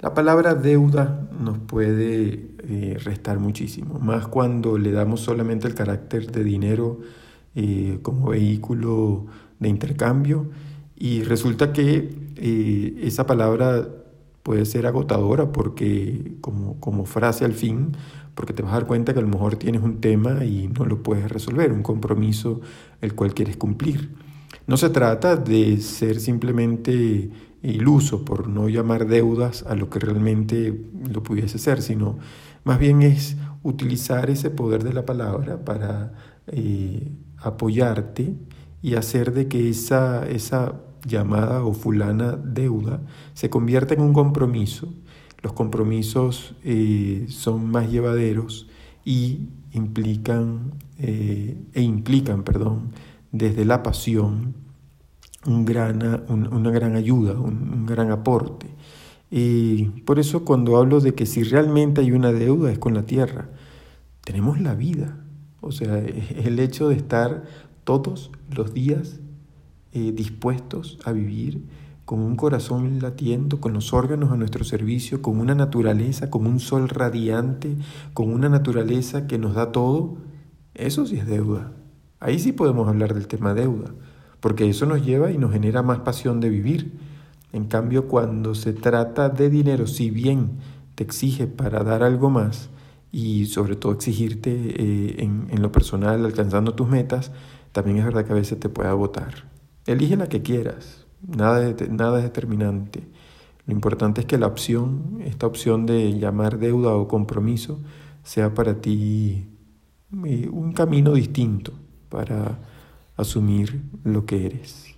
La palabra deuda nos puede eh, restar muchísimo, más cuando le damos solamente el carácter de dinero eh, como vehículo de intercambio y resulta que eh, esa palabra puede ser agotadora porque como, como frase al fin, porque te vas a dar cuenta que a lo mejor tienes un tema y no lo puedes resolver, un compromiso el cual quieres cumplir. No se trata de ser simplemente iluso por no llamar deudas a lo que realmente lo pudiese ser, sino más bien es utilizar ese poder de la palabra para eh, apoyarte y hacer de que esa, esa llamada o fulana deuda se convierta en un compromiso. Los compromisos eh, son más llevaderos y implican eh, e implican, perdón, desde la pasión un gran, una gran ayuda, un, gran aporte. Y por eso cuando hablo de que si realmente hay una deuda es con la tierra, tenemos la vida. O sea, el hecho de estar todos los días eh, dispuestos a vivir con un corazón latiendo, con los órganos a nuestro servicio, con una naturaleza, con un sol radiante, con una naturaleza que nos da todo, eso sí es deuda. Ahí sí podemos hablar del tema deuda porque eso nos lleva y nos genera más pasión de vivir. En cambio, cuando se trata de dinero, si bien te exige para dar algo más y sobre todo exigirte eh, en, lo personal, alcanzando tus metas, también es verdad que a veces te puede agotar. Elige la que quieras, nada, nada es determinante. Lo importante es que la opción, esta opción de llamar deuda o compromiso, sea para ti eh, un camino distinto para asumir lo que eres.